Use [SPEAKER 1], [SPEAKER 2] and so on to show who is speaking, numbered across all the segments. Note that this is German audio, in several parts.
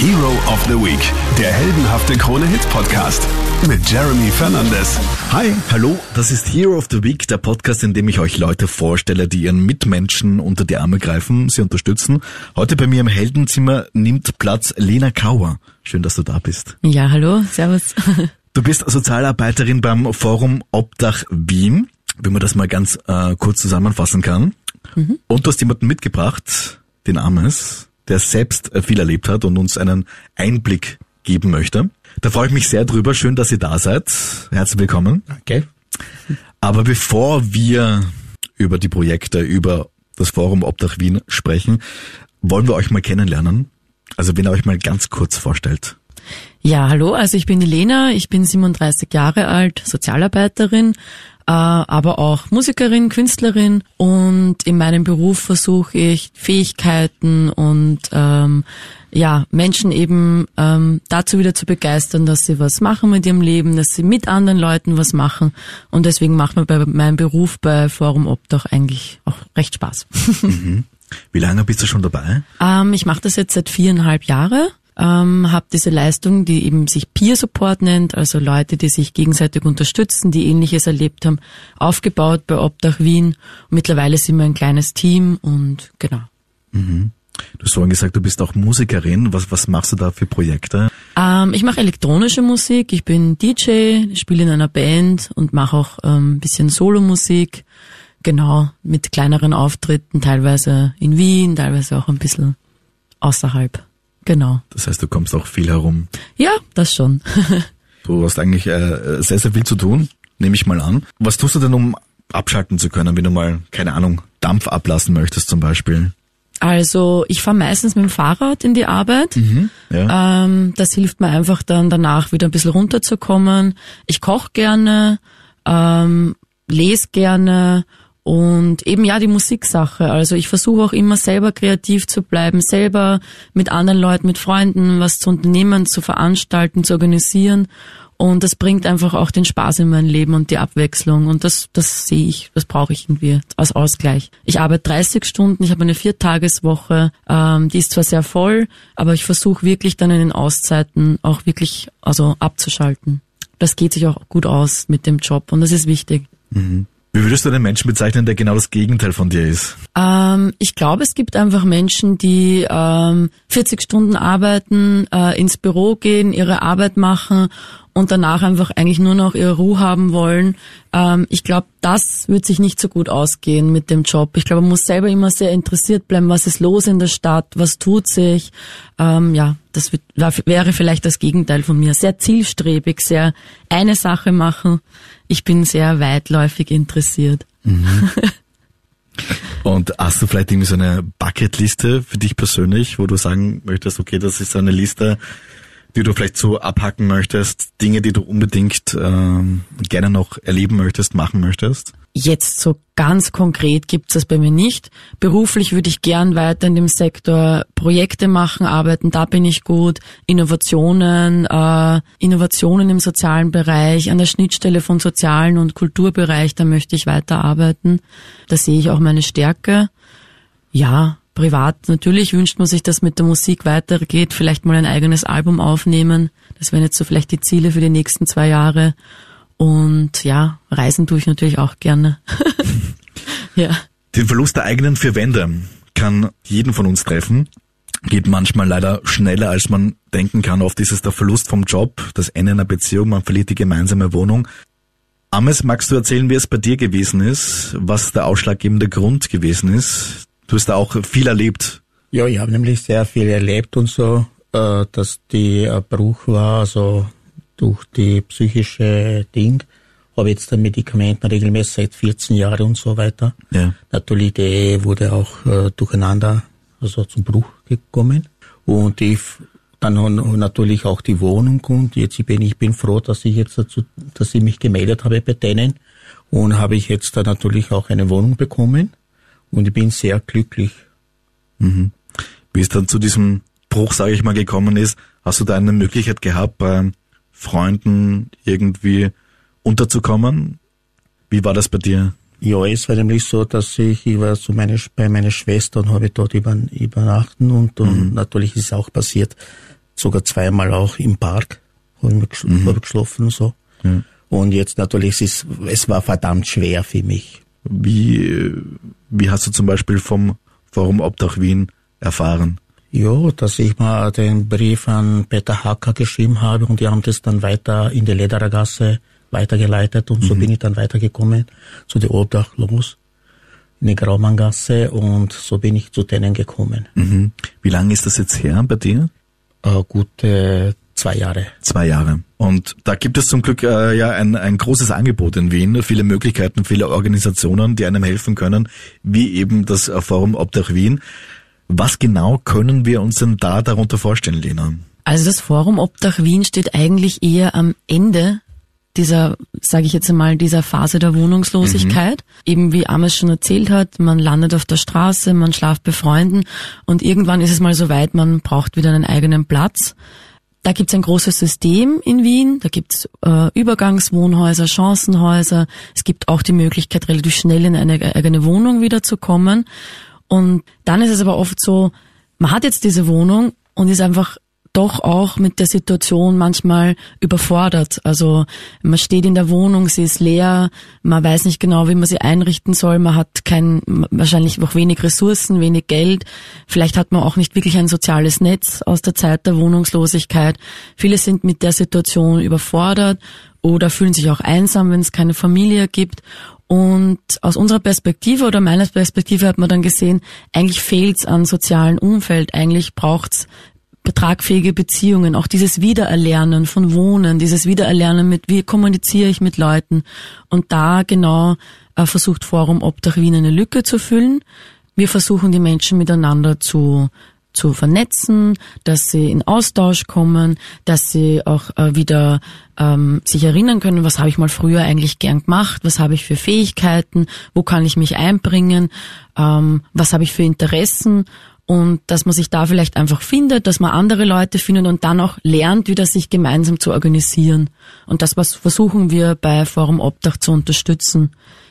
[SPEAKER 1] Hero of the Week, der heldenhafte Krone-Hit-Podcast mit Jeremy Fernandes.
[SPEAKER 2] Hi, hallo, das ist Hero of the Week, der Podcast, in dem ich euch Leute vorstelle, die ihren Mitmenschen unter die Arme greifen, sie unterstützen. Heute bei mir im Heldenzimmer nimmt Platz Lena Kauer. Schön, dass du da bist.
[SPEAKER 3] Ja, hallo, servus.
[SPEAKER 2] Du bist Sozialarbeiterin beim Forum Obdach Wien, wenn man das mal ganz äh, kurz zusammenfassen kann. Mhm. Und du hast jemanden mitgebracht, den Ames, der selbst viel erlebt hat und uns einen Einblick geben möchte. Da freue ich mich sehr drüber. Schön, dass ihr da seid. Herzlich willkommen.
[SPEAKER 4] Okay.
[SPEAKER 2] Aber bevor wir über die Projekte, über das Forum Obdach Wien sprechen, wollen wir euch mal kennenlernen. Also wenn ihr euch mal ganz kurz vorstellt.
[SPEAKER 3] Ja, hallo, also ich bin die Lena, ich bin 37 Jahre alt, Sozialarbeiterin, äh, aber auch Musikerin, Künstlerin und in meinem Beruf versuche ich Fähigkeiten und ähm, ja, Menschen eben ähm, dazu wieder zu begeistern, dass sie was machen mit ihrem Leben, dass sie mit anderen Leuten was machen. Und deswegen macht mir bei meinem Beruf bei Forum Obdach eigentlich auch recht Spaß.
[SPEAKER 2] Mhm. Wie lange bist du schon dabei?
[SPEAKER 3] Ähm, ich mache das jetzt seit viereinhalb Jahren ähm, habe diese Leistung, die eben sich Peer Support nennt, also Leute, die sich gegenseitig unterstützen, die Ähnliches erlebt haben, aufgebaut bei Obdach Wien. Und mittlerweile sind wir ein kleines Team und genau.
[SPEAKER 2] Mhm. Du hast vorhin gesagt, du bist auch Musikerin. Was, was machst du da für Projekte?
[SPEAKER 3] Ähm, ich mache elektronische Musik. Ich bin DJ, spiele in einer Band und mache auch ähm, ein bisschen Solomusik. Genau, mit kleineren Auftritten, teilweise in Wien, teilweise auch ein bisschen außerhalb. Genau.
[SPEAKER 2] Das heißt, du kommst auch viel herum.
[SPEAKER 3] Ja, das schon.
[SPEAKER 2] du hast eigentlich äh, sehr, sehr viel zu tun, nehme ich mal an. Was tust du denn, um abschalten zu können, wenn du mal, keine Ahnung, Dampf ablassen möchtest zum Beispiel?
[SPEAKER 3] Also ich fahre meistens mit dem Fahrrad in die Arbeit. Mhm, ja. ähm, das hilft mir einfach dann danach wieder ein bisschen runterzukommen. Ich koche gerne, ähm, lese gerne und eben ja die Musiksache. Also ich versuche auch immer selber kreativ zu bleiben, selber mit anderen Leuten, mit Freunden was zu unternehmen, zu veranstalten, zu organisieren. Und das bringt einfach auch den Spaß in mein Leben und die Abwechslung. Und das, das sehe ich, das brauche ich irgendwie als Ausgleich. Ich arbeite 30 Stunden, ich habe eine Viertageswoche, ähm, die ist zwar sehr voll, aber ich versuche wirklich dann in den Auszeiten auch wirklich also abzuschalten. Das geht sich auch gut aus mit dem Job und das ist wichtig.
[SPEAKER 2] Mhm. Wie würdest du einen Menschen bezeichnen, der genau das Gegenteil von dir ist?
[SPEAKER 3] Ähm, ich glaube, es gibt einfach Menschen, die ähm, 40 Stunden arbeiten, äh, ins Büro gehen, ihre Arbeit machen und danach einfach eigentlich nur noch ihre Ruhe haben wollen. Ähm, ich glaube, das wird sich nicht so gut ausgehen mit dem Job. Ich glaube, man muss selber immer sehr interessiert bleiben, was ist los in der Stadt, was tut sich. Ähm, ja, das wird, wäre vielleicht das Gegenteil von mir. Sehr zielstrebig, sehr eine Sache machen. Ich bin sehr weitläufig interessiert. Mhm.
[SPEAKER 2] Und hast du vielleicht irgendwie so eine Bucketliste für dich persönlich, wo du sagen möchtest, okay, das ist so eine Liste, die du vielleicht so abhacken möchtest, Dinge, die du unbedingt ähm, gerne noch erleben möchtest, machen möchtest?
[SPEAKER 3] Jetzt so ganz konkret gibt's das bei mir nicht. Beruflich würde ich gern weiter in dem Sektor Projekte machen, arbeiten, da bin ich gut. Innovationen, äh, Innovationen im sozialen Bereich, an der Schnittstelle von sozialen und Kulturbereich, da möchte ich weiter arbeiten. Da sehe ich auch meine Stärke. Ja, privat natürlich wünscht man sich, dass mit der Musik weitergeht, vielleicht mal ein eigenes Album aufnehmen. Das wären jetzt so vielleicht die Ziele für die nächsten zwei Jahre. Und ja, reisen tue ich natürlich auch gerne.
[SPEAKER 2] ja. Den Verlust der eigenen vier Wände kann jeden von uns treffen. Geht manchmal leider schneller, als man denken kann. Oft ist es der Verlust vom Job, das Ende einer Beziehung, man verliert die gemeinsame Wohnung. Ames, magst du erzählen, wie es bei dir gewesen ist, was der ausschlaggebende Grund gewesen ist? Du hast da auch viel erlebt.
[SPEAKER 4] Ja, ich habe nämlich sehr viel erlebt und so, äh, dass die Bruch war, also durch die psychische Ding, habe jetzt dann Medikamenten regelmäßig seit 14 Jahren und so weiter. Ja. Natürlich, die Ehe wurde auch äh, durcheinander, also zum Bruch gekommen. Und ich dann natürlich auch die Wohnung und jetzt bin ich bin froh, dass ich jetzt dazu, dass ich mich gemeldet habe bei denen und habe ich jetzt dann natürlich auch eine Wohnung bekommen und ich bin sehr glücklich.
[SPEAKER 2] Mhm. Wie es dann zu diesem Bruch, sage ich mal, gekommen ist, hast du da eine Möglichkeit gehabt, bei Freunden irgendwie unterzukommen? Wie war das bei dir?
[SPEAKER 4] Ja, es war nämlich so, dass ich, ich war so meine, bei meiner Schwester und habe dort über, übernachten und, und mhm. natürlich ist es auch passiert, sogar zweimal auch im Park haben wir mhm. geschlafen so. Mhm. Und jetzt natürlich, es, ist, es war verdammt schwer für mich.
[SPEAKER 2] Wie, wie hast du zum Beispiel vom Forum Obdach Wien erfahren?
[SPEAKER 4] Ja, dass ich mal den Brief an Peter Hacker geschrieben habe und die haben das dann weiter in die Lederergasse weitergeleitet und mhm. so bin ich dann weitergekommen zu der Obdachlos in die Graumanngasse und so bin ich zu denen gekommen.
[SPEAKER 2] Mhm. Wie lange ist das jetzt her bei dir?
[SPEAKER 4] Äh, gute zwei Jahre.
[SPEAKER 2] Zwei Jahre. Und da gibt es zum Glück äh, ja ein, ein großes Angebot in Wien, viele Möglichkeiten, viele Organisationen, die einem helfen können, wie eben das Forum Obdach Wien. Was genau können wir uns denn da darunter vorstellen, Lena?
[SPEAKER 3] Also das Forum Obdach Wien steht eigentlich eher am Ende dieser, sage ich jetzt einmal, dieser Phase der Wohnungslosigkeit. Mhm. Eben wie Ames schon erzählt hat, man landet auf der Straße, man schlaft bei Freunden und irgendwann ist es mal so weit, man braucht wieder einen eigenen Platz. Da gibt's ein großes System in Wien, da gibt's äh, Übergangswohnhäuser, Chancenhäuser. Es gibt auch die Möglichkeit, relativ schnell in eine eigene Wohnung wiederzukommen. Und dann ist es aber oft so, man hat jetzt diese Wohnung und ist einfach doch auch mit der Situation manchmal überfordert. Also man steht in der Wohnung, sie ist leer, man weiß nicht genau, wie man sie einrichten soll, man hat kein, wahrscheinlich auch wenig Ressourcen, wenig Geld. Vielleicht hat man auch nicht wirklich ein soziales Netz aus der Zeit der Wohnungslosigkeit. Viele sind mit der Situation überfordert oder fühlen sich auch einsam, wenn es keine Familie gibt. Und aus unserer Perspektive oder meiner Perspektive hat man dann gesehen, eigentlich fehlt's an sozialen Umfeld, eigentlich braucht's tragfähige Beziehungen, auch dieses Wiedererlernen von Wohnen, dieses Wiedererlernen mit, wie kommuniziere ich mit Leuten. Und da genau äh, versucht Forum Obdach Wien eine Lücke zu füllen. Wir versuchen die Menschen miteinander zu zu vernetzen, dass sie in Austausch kommen, dass sie auch äh, wieder ähm, sich erinnern können, was habe ich mal früher eigentlich gern gemacht, was habe ich für Fähigkeiten, wo kann ich mich einbringen, ähm, was habe ich für Interessen und dass man sich da vielleicht einfach findet, dass man andere Leute findet und dann auch lernt, wieder sich gemeinsam zu organisieren. Und das was versuchen wir bei Forum Obdach zu unterstützen,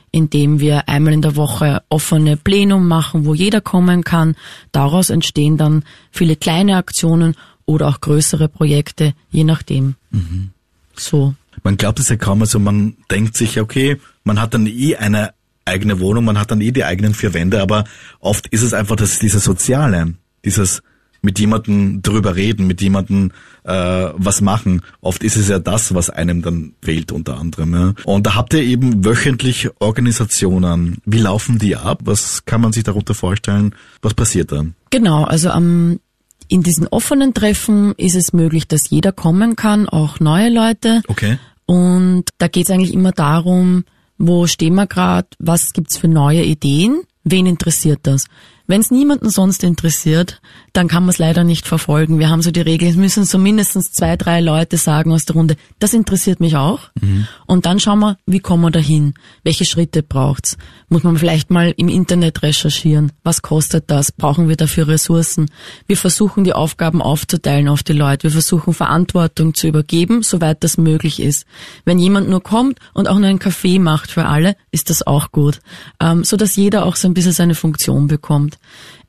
[SPEAKER 3] indem wir einmal in der Woche offene Plenum machen, wo jeder kommen kann. Daraus entstehen dann viele kleine Aktionen oder auch größere Projekte, je nachdem. Mhm. So.
[SPEAKER 2] Man glaubt es ja kaum, also man denkt sich, okay, man hat dann eh eine eigene Wohnung, man hat dann eh die eigenen vier Wände, aber oft ist es einfach das dieser Soziale, dieses mit jemandem drüber reden, mit jemandem äh, was machen. Oft ist es ja das, was einem dann fehlt unter anderem. Ja. Und da habt ihr eben wöchentlich Organisationen. Wie laufen die ab? Was kann man sich darunter vorstellen? Was passiert da?
[SPEAKER 3] Genau, also am in diesen offenen Treffen ist es möglich, dass jeder kommen kann, auch neue Leute.
[SPEAKER 2] Okay.
[SPEAKER 3] Und da geht es eigentlich immer darum, wo stehen wir gerade, was gibt's für neue Ideen, wen interessiert das? Wenn es niemanden sonst interessiert, dann kann man es leider nicht verfolgen. Wir haben so die Regel, es müssen so mindestens zwei, drei Leute sagen aus der Runde, das interessiert mich auch. Mhm. Und dann schauen wir, wie kommen wir dahin? Welche Schritte braucht's? Muss man vielleicht mal im Internet recherchieren? Was kostet das? Brauchen wir dafür Ressourcen? Wir versuchen die Aufgaben aufzuteilen auf die Leute. Wir versuchen Verantwortung zu übergeben, soweit das möglich ist. Wenn jemand nur kommt und auch nur einen Kaffee macht für alle, ist das auch gut. Ähm, so dass jeder auch so ein bisschen seine Funktion bekommt.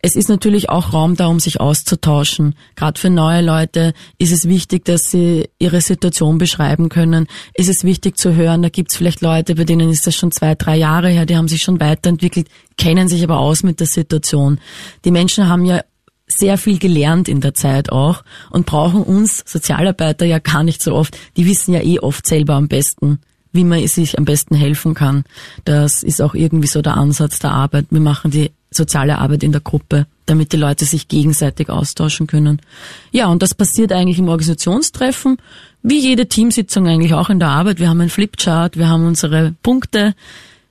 [SPEAKER 3] Es ist natürlich auch Raum da, um sich auszutauschen. Gerade für neue Leute ist es wichtig, dass sie ihre Situation beschreiben können. Ist es wichtig zu hören, da gibt es vielleicht Leute, bei denen ist das schon zwei, drei Jahre her, die haben sich schon weiterentwickelt, kennen sich aber aus mit der Situation. Die Menschen haben ja sehr viel gelernt in der Zeit auch und brauchen uns Sozialarbeiter ja gar nicht so oft. Die wissen ja eh oft selber am besten, wie man sich am besten helfen kann. Das ist auch irgendwie so der Ansatz der Arbeit. Wir machen die soziale Arbeit in der Gruppe, damit die Leute sich gegenseitig austauschen können. Ja, und das passiert eigentlich im Organisationstreffen, wie jede Teamsitzung eigentlich auch in der Arbeit. Wir haben einen Flipchart, wir haben unsere Punkte.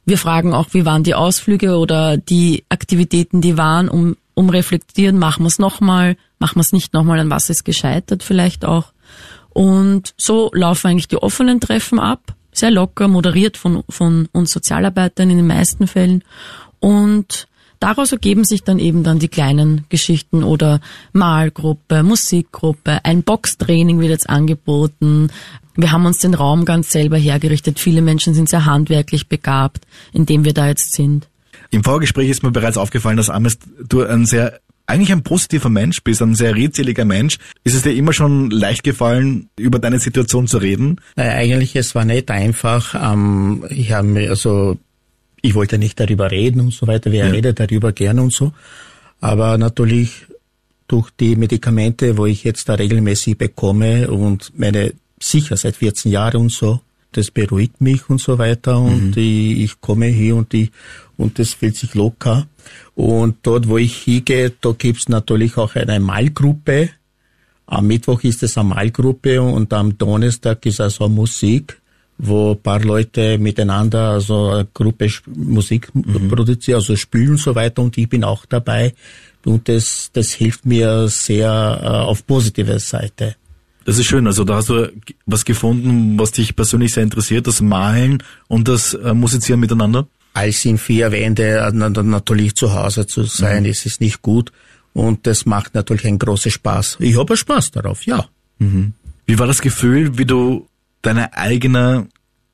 [SPEAKER 3] Wir fragen auch, wie waren die Ausflüge oder die Aktivitäten, die waren, um, um reflektieren, machen wir es nochmal, machen wir es nicht nochmal, an was ist gescheitert vielleicht auch. Und so laufen eigentlich die offenen Treffen ab, sehr locker, moderiert von, von uns Sozialarbeitern in den meisten Fällen. Und Daraus ergeben sich dann eben dann die kleinen Geschichten oder Malgruppe, Musikgruppe, ein Boxtraining wird jetzt angeboten. Wir haben uns den Raum ganz selber hergerichtet. Viele Menschen sind sehr handwerklich begabt, in dem wir da jetzt sind.
[SPEAKER 2] Im Vorgespräch ist mir bereits aufgefallen, dass Ames du ein sehr eigentlich ein positiver Mensch bist, ein sehr redseliger Mensch. Ist es dir immer schon leicht gefallen, über deine Situation zu reden?
[SPEAKER 4] Naja, eigentlich, es war nicht einfach. Ähm, ich habe mir, also, ich wollte nicht darüber reden und so weiter. Wer ja. redet darüber gerne und so. Aber natürlich durch die Medikamente, wo ich jetzt da regelmäßig bekomme und meine sicher seit 14 Jahren und so, das beruhigt mich und so weiter und mhm. ich, ich komme hier und ich, und das fühlt sich locker. Und dort, wo ich hingehe, da gibt's natürlich auch eine Malgruppe. Am Mittwoch ist es eine Malgruppe und am Donnerstag ist also Musik, wo paar Leute miteinander, also eine Gruppe Musik mhm. produzieren, also spielen und so weiter und ich bin auch dabei. Und das, das hilft mir sehr äh, auf positive Seite.
[SPEAKER 2] Das ist schön. Also da hast du was gefunden, was dich persönlich sehr interessiert, das Malen und das äh, Musizieren miteinander?
[SPEAKER 4] Als in vier Wände äh, natürlich zu Hause zu sein, mhm. ist es nicht gut. Und das macht natürlich einen großen Spaß. Ich habe Spaß darauf, ja.
[SPEAKER 2] Mhm. Wie war das Gefühl, wie du deine eigene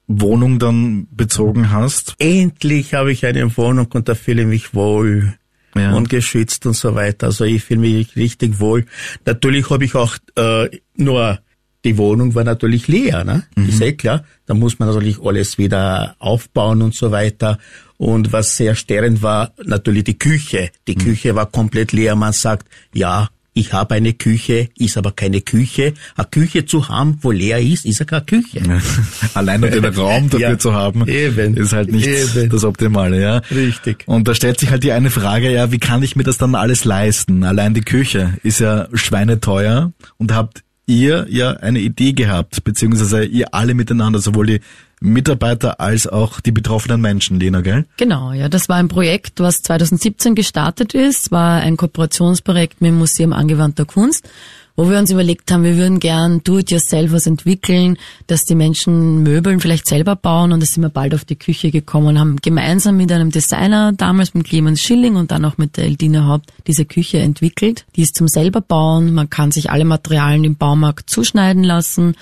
[SPEAKER 2] Wohnung dann bezogen hast?
[SPEAKER 4] Endlich habe ich eine Wohnung und da fühle ich mich wohl ja. und geschützt und so weiter. Also ich fühle mich richtig wohl. Natürlich habe ich auch äh, nur die Wohnung war natürlich leer, ne? Mhm. Ist eh klar. Da muss man natürlich alles wieder aufbauen und so weiter. Und was sehr störend war, natürlich die Küche. Die mhm. Küche war komplett leer. Man sagt, ja, ich habe eine Küche, ist aber keine Küche. Eine Küche zu haben, wo leer ist, ist ja keine Küche.
[SPEAKER 2] Allein nur den Raum dafür ja, zu haben, eben, ist halt nicht eben. das Optimale, ja.
[SPEAKER 4] Richtig.
[SPEAKER 2] Und da stellt sich halt die eine Frage, ja, wie kann ich mir das dann alles leisten? Allein die Küche ist ja schweineteuer und habt ihr ja eine Idee gehabt, beziehungsweise ihr alle miteinander, sowohl die Mitarbeiter als auch die betroffenen Menschen, Lena, gell?
[SPEAKER 3] Genau, ja. Das war ein Projekt, was 2017 gestartet ist, war ein Kooperationsprojekt mit dem Museum angewandter Kunst wo wir uns überlegt haben, wir würden gern do-it-yourself was entwickeln, dass die Menschen Möbeln vielleicht selber bauen und da sind wir bald auf die Küche gekommen und haben gemeinsam mit einem Designer, damals mit Clemens Schilling und dann auch mit der Eldine Haupt, diese Küche entwickelt. Die ist zum selber bauen, man kann sich alle Materialien im Baumarkt zuschneiden lassen,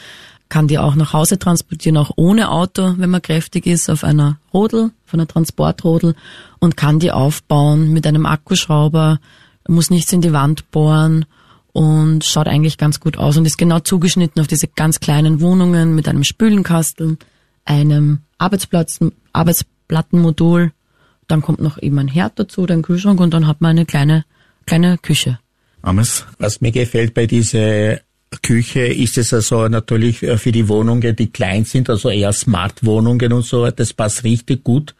[SPEAKER 3] kann die auch nach Hause transportieren, auch ohne Auto, wenn man kräftig ist, auf einer Rodel, auf einer Transportrodel und kann die aufbauen mit einem Akkuschrauber, muss nichts in die Wand bohren und schaut eigentlich ganz gut aus und ist genau zugeschnitten auf diese ganz kleinen Wohnungen mit einem Spülenkastel, einem Arbeitsplatz, Arbeitsplattenmodul. Dann kommt noch eben ein Herd dazu, ein Kühlschrank und dann hat man eine kleine, kleine Küche.
[SPEAKER 2] Ames?
[SPEAKER 4] Was mir gefällt bei dieser Küche ist es also natürlich für die Wohnungen, die klein sind, also eher Smart-Wohnungen und so, das passt richtig gut.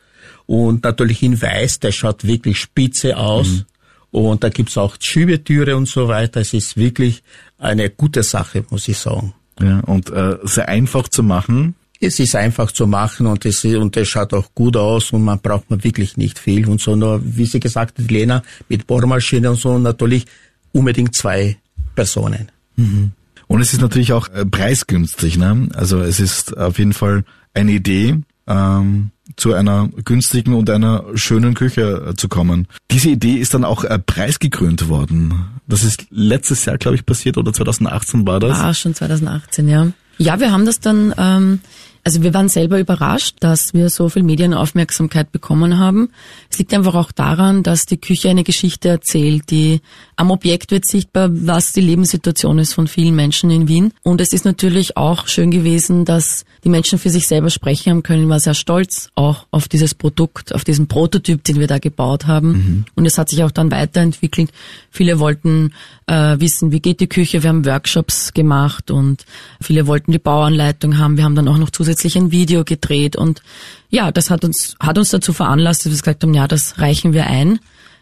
[SPEAKER 4] Und natürlich in Weiß, der schaut wirklich spitze aus. Mhm. Und da gibt's auch Schiebetüre und so weiter. Es ist wirklich eine gute Sache, muss ich sagen.
[SPEAKER 2] Ja, und äh, sehr einfach zu machen.
[SPEAKER 4] Es ist einfach zu machen und es, und es schaut auch gut aus und man braucht man wirklich nicht viel und so. Nur, wie sie gesagt hat, Lena, mit Bohrmaschine und so natürlich unbedingt zwei Personen.
[SPEAKER 2] Mhm. Und es ist natürlich auch äh, preisgünstig, ne? Also es ist auf jeden Fall eine Idee, ähm, zu einer günstigen und einer schönen Küche äh, zu kommen. Diese Idee ist dann auch äh, preisgekrönt worden. Das ist letztes Jahr, glaube ich, passiert oder 2018 war das?
[SPEAKER 3] Ah, schon 2018, ja. Ja, wir haben das dann ähm, also wir waren selber überrascht, dass wir so viel Medienaufmerksamkeit bekommen haben. Es liegt einfach auch daran, dass die Küche eine Geschichte erzählt, die am Objekt wird sichtbar, was die Lebenssituation ist von vielen Menschen in Wien. Und es ist natürlich auch schön gewesen, dass die Menschen für sich selber sprechen haben können, war sehr stolz auch auf dieses Produkt, auf diesen Prototyp, den wir da gebaut haben. Mhm. Und es hat sich auch dann weiterentwickelt. Viele wollten äh, wissen, wie geht die Küche. Wir haben Workshops gemacht und viele wollten die Bauanleitung haben. Wir haben dann auch noch zusätzlich ein Video gedreht und ja, das hat uns, hat uns dazu veranlasst, dass wir gesagt haben, ja, das reichen wir ein.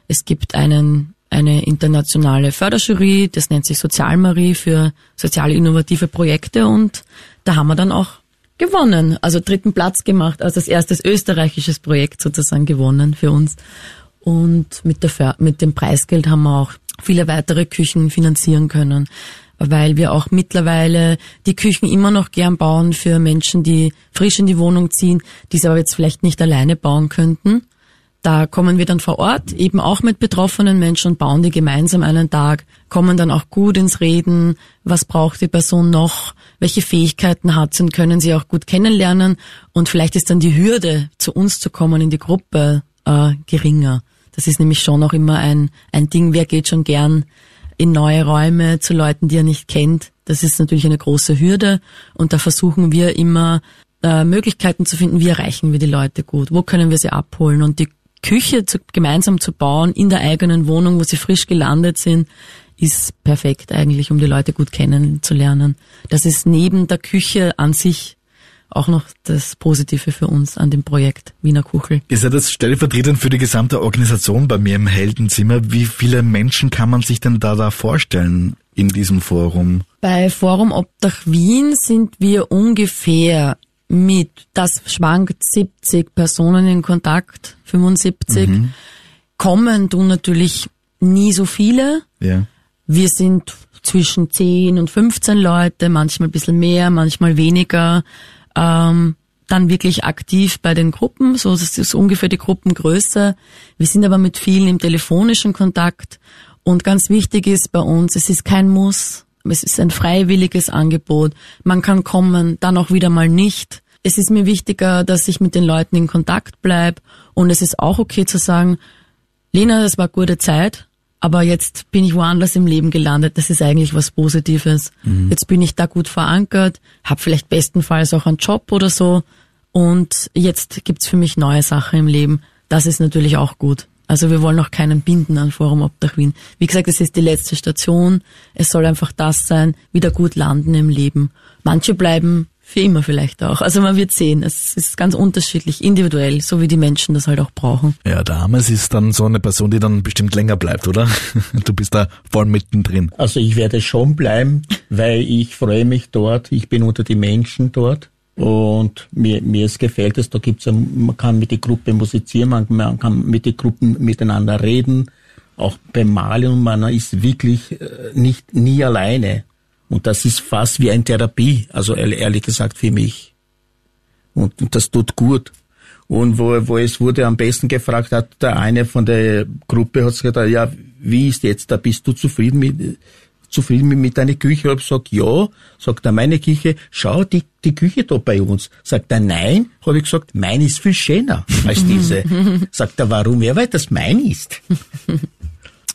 [SPEAKER 3] Es gibt einen, eine internationale Förderjury, das nennt sich Sozialmarie für soziale innovative Projekte und da haben wir dann auch gewonnen, also dritten Platz gemacht, also das erste österreichisches Projekt sozusagen gewonnen für uns. Und mit, der, mit dem Preisgeld haben wir auch viele weitere Küchen finanzieren können, weil wir auch mittlerweile die Küchen immer noch gern bauen für Menschen, die frisch in die Wohnung ziehen, die sie aber jetzt vielleicht nicht alleine bauen könnten. Da kommen wir dann vor Ort, eben auch mit betroffenen Menschen und bauen die gemeinsam einen Tag, kommen dann auch gut ins Reden, was braucht die Person noch, welche Fähigkeiten hat sie und können sie auch gut kennenlernen und vielleicht ist dann die Hürde, zu uns zu kommen in die Gruppe, äh, geringer. Das ist nämlich schon auch immer ein, ein Ding, wer geht schon gern in neue Räume zu Leuten, die er nicht kennt. Das ist natürlich eine große Hürde und da versuchen wir immer äh, Möglichkeiten zu finden, wie erreichen wir die Leute gut, wo können wir sie abholen und die Küche zu, gemeinsam zu bauen in der eigenen Wohnung, wo sie frisch gelandet sind, ist perfekt eigentlich, um die Leute gut kennenzulernen. Das ist neben der Küche an sich auch noch das Positive für uns an dem Projekt Wiener Kuchel.
[SPEAKER 2] Ist ja das stellvertretend für die gesamte Organisation bei mir im Heldenzimmer. Wie viele Menschen kann man sich denn da, da vorstellen in diesem Forum?
[SPEAKER 3] Bei Forum Obdach Wien sind wir ungefähr mit, das schwankt 70 Personen in Kontakt, 75. Mhm. Kommen tun natürlich nie so viele.
[SPEAKER 2] Ja.
[SPEAKER 3] Wir sind zwischen 10 und 15 Leute, manchmal ein bisschen mehr, manchmal weniger. Ähm, dann wirklich aktiv bei den Gruppen, so das ist ungefähr die Gruppengröße. Wir sind aber mit vielen im telefonischen Kontakt und ganz wichtig ist bei uns, es ist kein Muss, es ist ein freiwilliges Angebot. Man kann kommen, dann auch wieder mal nicht. Es ist mir wichtiger, dass ich mit den Leuten in Kontakt bleibe und es ist auch okay zu sagen, Lena, das war gute Zeit, aber jetzt bin ich woanders im Leben gelandet. Das ist eigentlich was Positives. Mhm. Jetzt bin ich da gut verankert, habe vielleicht bestenfalls auch einen Job oder so und jetzt gibt's für mich neue Sachen im Leben. Das ist natürlich auch gut. Also wir wollen auch keinen binden an Forum Obdach Wien. Wie gesagt, es ist die letzte Station. Es soll einfach das sein, wieder gut landen im Leben. Manche bleiben für immer vielleicht auch. Also man wird sehen, es ist ganz unterschiedlich, individuell, so wie die Menschen das halt auch brauchen.
[SPEAKER 2] Ja, damals ist dann so eine Person, die dann bestimmt länger bleibt, oder? Du bist da voll mittendrin.
[SPEAKER 4] Also ich werde schon bleiben, weil ich freue mich dort, ich bin unter die Menschen dort. Und mir, mir es gefällt es, da gibt's ja, man kann mit der Gruppe musizieren, man, man kann mit den Gruppen miteinander reden, auch beim Malen und man ist wirklich äh, nicht nie alleine. Und das ist fast wie eine Therapie, also ehrlich gesagt für mich. Und, und das tut gut. Und wo, wo es wurde am besten gefragt, hat der eine von der Gruppe hat gesagt, ja, wie ist jetzt, da bist du zufrieden mit, zufrieden mit, deiner Küche? Ich habe gesagt, ja. Sagt er, meine Küche, schau, die, die Küche da bei uns. Sagt er, nein. Habe ich gesagt, meine ist viel schöner als diese. Sagt er, warum? Ja, weil das mein ist.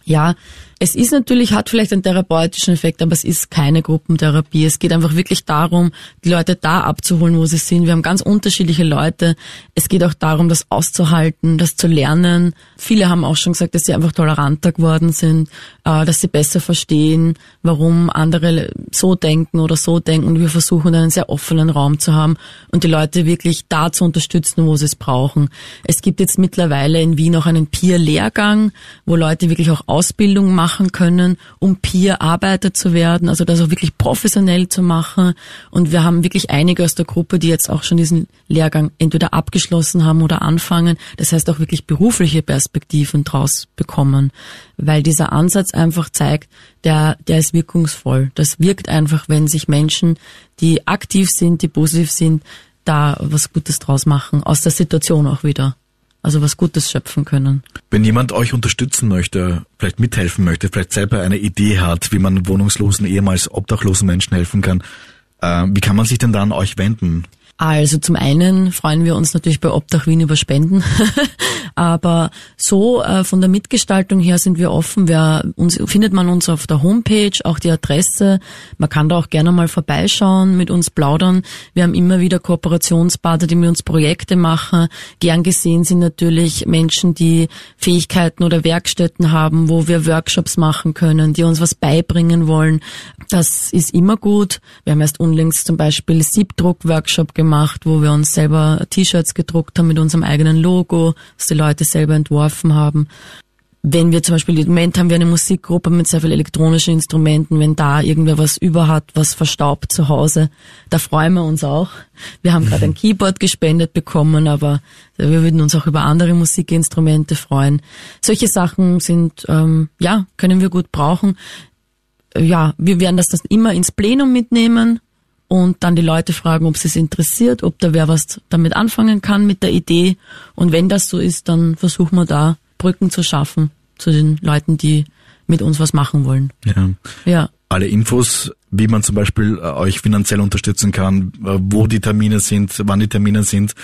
[SPEAKER 3] ja, es ist natürlich, hat vielleicht einen therapeutischen Effekt, aber es ist keine Gruppentherapie. Es geht einfach wirklich darum, die Leute da abzuholen, wo sie sind. Wir haben ganz unterschiedliche Leute. Es geht auch darum, das auszuhalten, das zu lernen. Viele haben auch schon gesagt, dass sie einfach toleranter geworden sind, äh, dass sie besser verstehen, warum andere so denken oder so denken. Und wir versuchen einen sehr offenen Raum zu haben und die Leute wirklich da zu unterstützen, wo sie es brauchen. Es gibt jetzt mittlerweile in Wien auch einen Peer-Lehrgang, wo Leute wirklich auch Ausbildung machen machen können, um Peer-Arbeiter zu werden, also das auch wirklich professionell zu machen. Und wir haben wirklich einige aus der Gruppe, die jetzt auch schon diesen Lehrgang entweder abgeschlossen haben oder anfangen. Das heißt auch wirklich berufliche Perspektiven draus bekommen, weil dieser Ansatz einfach zeigt, der, der ist wirkungsvoll. Das wirkt einfach, wenn sich Menschen, die aktiv sind, die positiv sind, da was Gutes draus machen, aus der Situation auch wieder also was Gutes schöpfen können.
[SPEAKER 2] Wenn jemand euch unterstützen möchte, vielleicht mithelfen möchte, vielleicht selber eine Idee hat, wie man wohnungslosen, ehemals obdachlosen Menschen helfen kann, äh, wie kann man sich denn da an euch wenden?
[SPEAKER 3] Also zum einen freuen wir uns natürlich bei Obdach Wien über Spenden, aber so äh, von der Mitgestaltung her sind wir offen. Wir, uns, findet man uns auf der Homepage, auch die Adresse. Man kann da auch gerne mal vorbeischauen, mit uns plaudern. Wir haben immer wieder Kooperationspartner, die mit uns Projekte machen. Gern gesehen sind natürlich Menschen, die Fähigkeiten oder Werkstätten haben, wo wir Workshops machen können, die uns was beibringen wollen. Das ist immer gut. Wir haben erst unlängst zum Beispiel Siebdruck-Workshop gemacht gemacht, wo wir uns selber T-Shirts gedruckt haben mit unserem eigenen Logo, das die Leute selber entworfen haben. Wenn wir zum Beispiel, im Moment haben wir eine Musikgruppe mit sehr vielen elektronischen Instrumenten, wenn da irgendwer was über hat, was verstaubt zu Hause, da freuen wir uns auch. Wir haben gerade ein Keyboard gespendet bekommen, aber wir würden uns auch über andere Musikinstrumente freuen. Solche Sachen sind, ähm, ja, können wir gut brauchen. Ja, wir werden das dann immer ins Plenum mitnehmen und dann die Leute fragen, ob sie es interessiert, ob da wer was damit anfangen kann mit der Idee. Und wenn das so ist, dann versuchen wir da Brücken zu schaffen zu den Leuten, die mit uns was machen wollen.
[SPEAKER 2] Ja.
[SPEAKER 3] Ja.
[SPEAKER 2] alle Infos, wie man zum Beispiel äh, euch finanziell unterstützen kann, äh, wo die Termine sind, wann die Termine sind,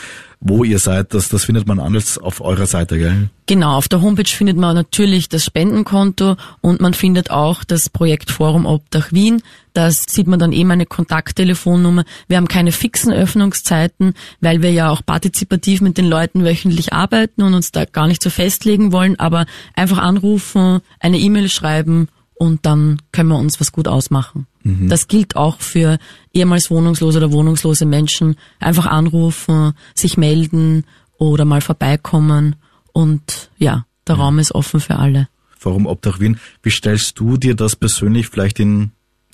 [SPEAKER 2] wo ihr seid, das, das findet man alles auf eurer Seite, gell?
[SPEAKER 3] Genau, auf der Homepage findet man natürlich das Spendenkonto und man findet auch das Projekt Forum Obdach Wien. Das sieht man dann eben eine Kontakttelefonnummer. Wir haben keine fixen Öffnungszeiten, weil wir ja auch partizipativ mit den Leuten wöchentlich arbeiten und uns da gar nicht so festlegen wollen, aber einfach anrufen, eine E-Mail schreiben und dann können wir uns was gut ausmachen. Mhm. Das gilt auch für ehemals wohnungslose oder wohnungslose Menschen. Einfach anrufen, sich melden oder mal vorbeikommen und ja, der mhm. Raum ist offen für alle.
[SPEAKER 2] Forum Obdach Wien. Wie stellst du dir das persönlich vielleicht in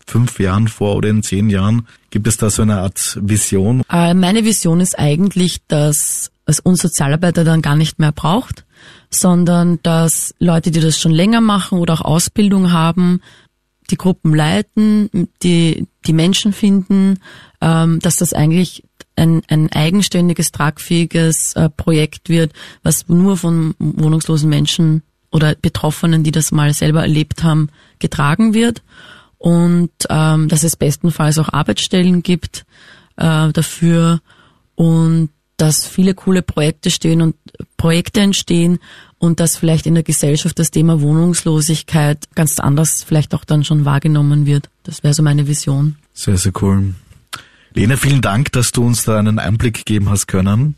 [SPEAKER 2] fünf Jahren vor oder in zehn Jahren? Gibt es da so eine Art Vision?
[SPEAKER 3] Äh, meine Vision ist eigentlich, dass es uns Sozialarbeiter dann gar nicht mehr braucht, sondern dass Leute, die das schon länger machen oder auch Ausbildung haben, die Gruppen leiten, die, die Menschen finden, ähm, dass das eigentlich ein, ein eigenständiges, tragfähiges äh, Projekt wird, was nur von wohnungslosen Menschen oder Betroffenen, die das mal selber erlebt haben, getragen wird. Und ähm, dass es bestenfalls auch Arbeitsstellen gibt äh, dafür und dass viele coole Projekte stehen und Projekte entstehen und dass vielleicht in der Gesellschaft das Thema Wohnungslosigkeit ganz anders vielleicht auch dann schon wahrgenommen wird. Das wäre so meine Vision.
[SPEAKER 2] Sehr, sehr cool. Lena, vielen Dank, dass du uns da einen Einblick geben hast können.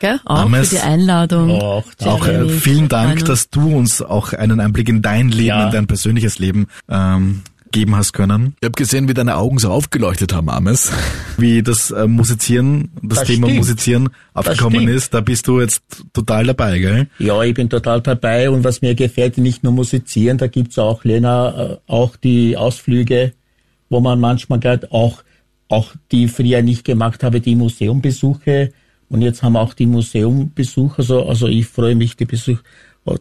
[SPEAKER 3] Danke, auch Ames, für die Einladung.
[SPEAKER 2] Auch, auch äh, vielen Dank, dass du uns auch einen Einblick in dein Leben, ja. in dein persönliches Leben ähm, geben hast können. Ich habe gesehen, wie deine Augen so aufgeleuchtet haben, Ames. Wie das äh, Musizieren, das, das Thema stimmt. Musizieren aufgekommen ist. Da bist du jetzt total dabei, gell?
[SPEAKER 4] Ja, ich bin total dabei und was mir gefällt, nicht nur Musizieren, da gibt's auch, Lena, äh, auch die Ausflüge, wo man manchmal gerade auch, auch die früher nicht gemacht habe, die Museumbesuche und jetzt haben auch die Museumbesuche, also, also ich freue mich, die Besuche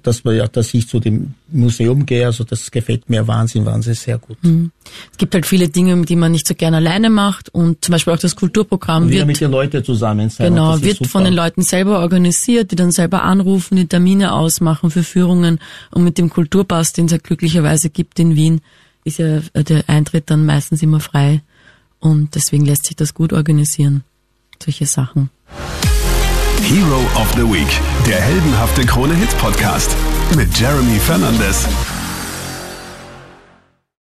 [SPEAKER 4] dass, wir, ja, dass ich zu dem Museum gehe. Also das gefällt mir Wahnsinn, Wahnsinn sehr gut. Mhm.
[SPEAKER 3] Es gibt halt viele Dinge, die man nicht so gerne alleine macht und zum Beispiel auch das Kulturprogramm
[SPEAKER 4] Wieder
[SPEAKER 3] wird
[SPEAKER 4] mit den Leuten zusammen sein.
[SPEAKER 3] Genau, wird von den Leuten selber organisiert, die dann selber anrufen, die Termine ausmachen für Führungen und mit dem Kulturpass, den es ja glücklicherweise gibt in Wien, ist ja der Eintritt dann meistens immer frei und deswegen lässt sich das gut organisieren, solche Sachen.
[SPEAKER 1] Hero of the Week, der heldenhafte Krone Hits Podcast mit Jeremy Fernandes.